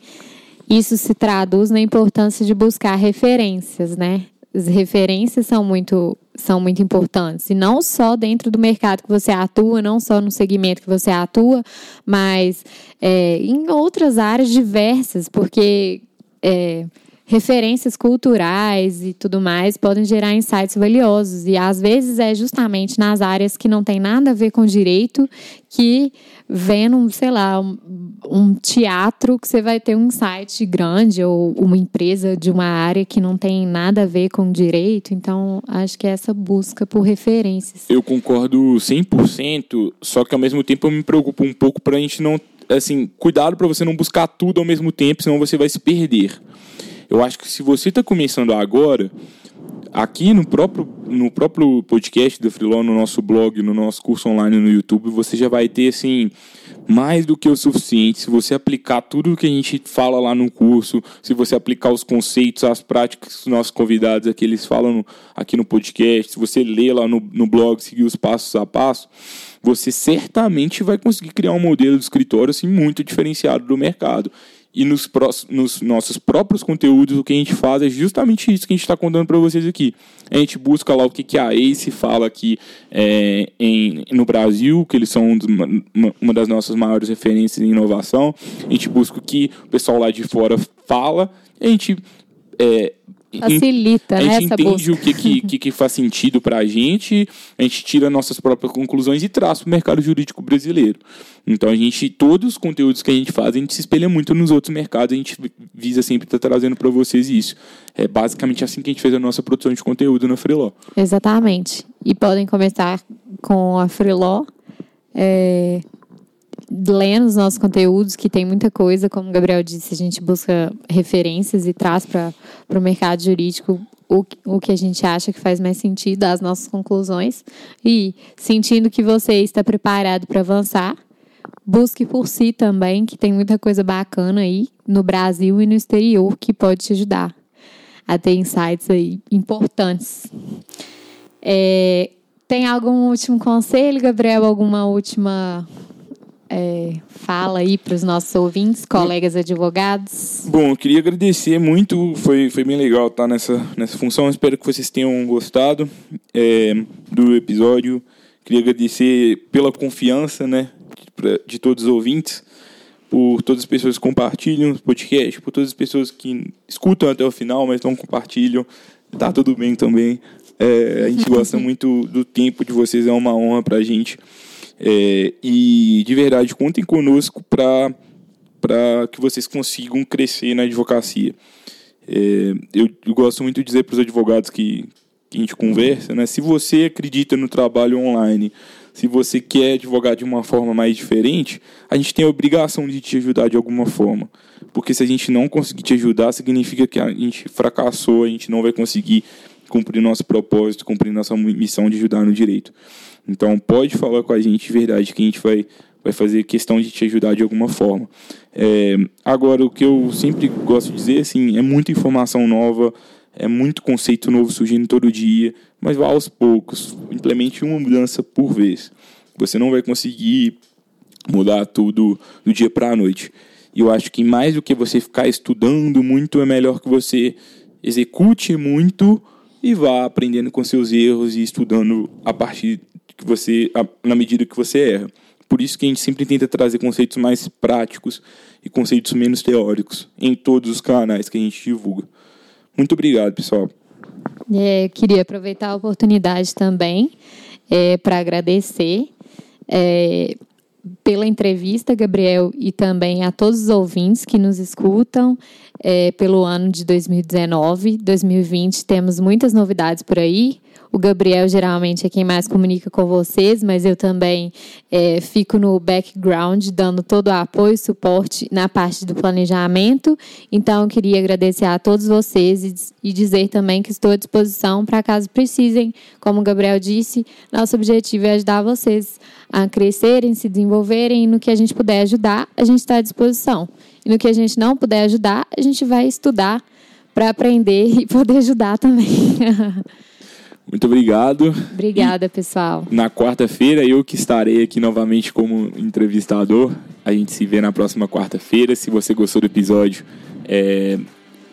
isso se traduz na importância de buscar referências, né? As referências são muito são muito importantes. E não só dentro do mercado que você atua, não só no segmento que você atua, mas é, em outras áreas diversas, porque é, referências culturais e tudo mais podem gerar insights valiosos. E às vezes é justamente nas áreas que não tem nada a ver com direito que vendo, sei lá, um, um, teatro que você vai ter um insight grande ou uma empresa de uma área que não tem nada a ver com direito. Então, acho que é essa busca por referências. Eu concordo 100%, só que ao mesmo tempo eu me preocupo um pouco para a gente não, assim, cuidado para você não buscar tudo ao mesmo tempo, senão você vai se perder. Eu acho que se você está começando agora, aqui no próprio, no próprio podcast do Freelon, no nosso blog, no nosso curso online no YouTube, você já vai ter assim mais do que o suficiente. Se você aplicar tudo o que a gente fala lá no curso, se você aplicar os conceitos, as práticas que os nossos convidados aqui eles falam no, aqui no podcast, se você ler lá no, no blog, seguir os passos a passo, você certamente vai conseguir criar um modelo de escritório assim muito diferenciado do mercado e nos, nos, nossos próprios conteúdos, o que a gente faz é justamente isso que a gente está contando para vocês aqui. A gente busca lá o que, que a ACE fala aqui é, em, no Brasil, que eles são uma, uma das nossas maiores referências em inovação. A gente busca o que o pessoal lá de fora fala. A gente é, Facilita, a né? gente entende o que, que, que, faz sentido para a gente, a gente tira nossas próprias conclusões e traz para o mercado jurídico brasileiro. Então a gente, todos os conteúdos que a gente faz, a gente se espelha muito nos outros mercados, a gente visa sempre estar tá trazendo para vocês isso. É basicamente assim que a gente fez a nossa produção de conteúdo na Freeló. Exatamente. E podem começar com a Freeló. É, lendo os nossos conteúdos, que tem muita coisa, como o Gabriel disse, a gente busca referências e traz para o mercado jurídico o, o que a gente acha que faz mais sentido, as nossas conclusões. E sentindo que você está preparado para avançar, busque por si também, que tem muita coisa bacana aí no Brasil e no exterior que pode te ajudar a ter insights aí importantes. É, tem algum último conselho, Gabriel? Alguma última é, fala aí para os nossos ouvintes, colegas advogados? Bom, eu queria agradecer muito, foi, foi bem legal estar nessa, nessa função, espero que vocês tenham gostado é, do episódio. Queria agradecer pela confiança né, de, de todos os ouvintes, por todas as pessoas que compartilham o podcast, por todas as pessoas que escutam até o final, mas não compartilham. Tá tudo bem também. É, a gente gosta muito do tempo de vocês, é uma honra para a gente. É, e, de verdade, contem conosco para que vocês consigam crescer na advocacia. É, eu, eu, gosto muito de dizer para os advogados que, que a gente conversa, né? se você acredita no trabalho online, se você quer advogar de uma forma mais diferente, a gente tem a obrigação de te ajudar de alguma forma. Porque se a gente não conseguir te ajudar, significa que a gente fracassou, a gente não vai conseguir cumprir nosso propósito, cumprir nossa missão de ajudar no direito. Então pode falar com a gente de verdade que a gente vai, vai fazer questão de te ajudar de alguma forma. É, agora, o que eu sempre gosto de dizer assim, é muita informação nova, é muito conceito novo surgindo todo dia, mas vá aos poucos, implemente uma mudança por vez. Você não vai conseguir mudar tudo do dia para a noite. E eu acho que mais do que você ficar estudando muito, é melhor que você execute muito e vá aprendendo com seus erros e estudando a partir que você na medida que você erra. Por isso que a gente sempre tenta trazer conceitos mais práticos e conceitos menos teóricos em todos os canais que a gente divulga. Muito obrigado, pessoal. É, queria aproveitar a oportunidade também é, para agradecer é, pela entrevista, Gabriel, e também a todos os ouvintes que nos escutam é, pelo ano de 2019. 2020 temos muitas novidades por aí. O Gabriel geralmente é quem mais comunica com vocês, mas eu também é, fico no background, dando todo o apoio e suporte na parte do planejamento. Então, eu queria agradecer a todos vocês e, e dizer também que estou à disposição para caso precisem. Como o Gabriel disse, nosso objetivo é ajudar vocês a crescerem, se desenvolverem e no que a gente puder ajudar, a gente está à disposição. E no que a gente não puder ajudar, a gente vai estudar para aprender e poder ajudar também. Muito obrigado. Obrigada, e pessoal. Na quarta-feira, eu que estarei aqui novamente como entrevistador. A gente se vê na próxima quarta-feira. Se você gostou do episódio, é,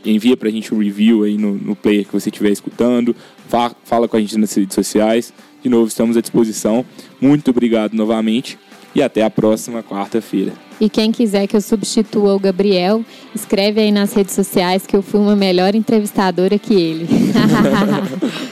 envia para a gente um review aí no, no player que você estiver escutando. Fala, fala com a gente nas redes sociais. De novo, estamos à disposição. Muito obrigado novamente e até a próxima quarta-feira. E quem quiser que eu substitua o Gabriel, escreve aí nas redes sociais que eu fui uma melhor entrevistadora que ele.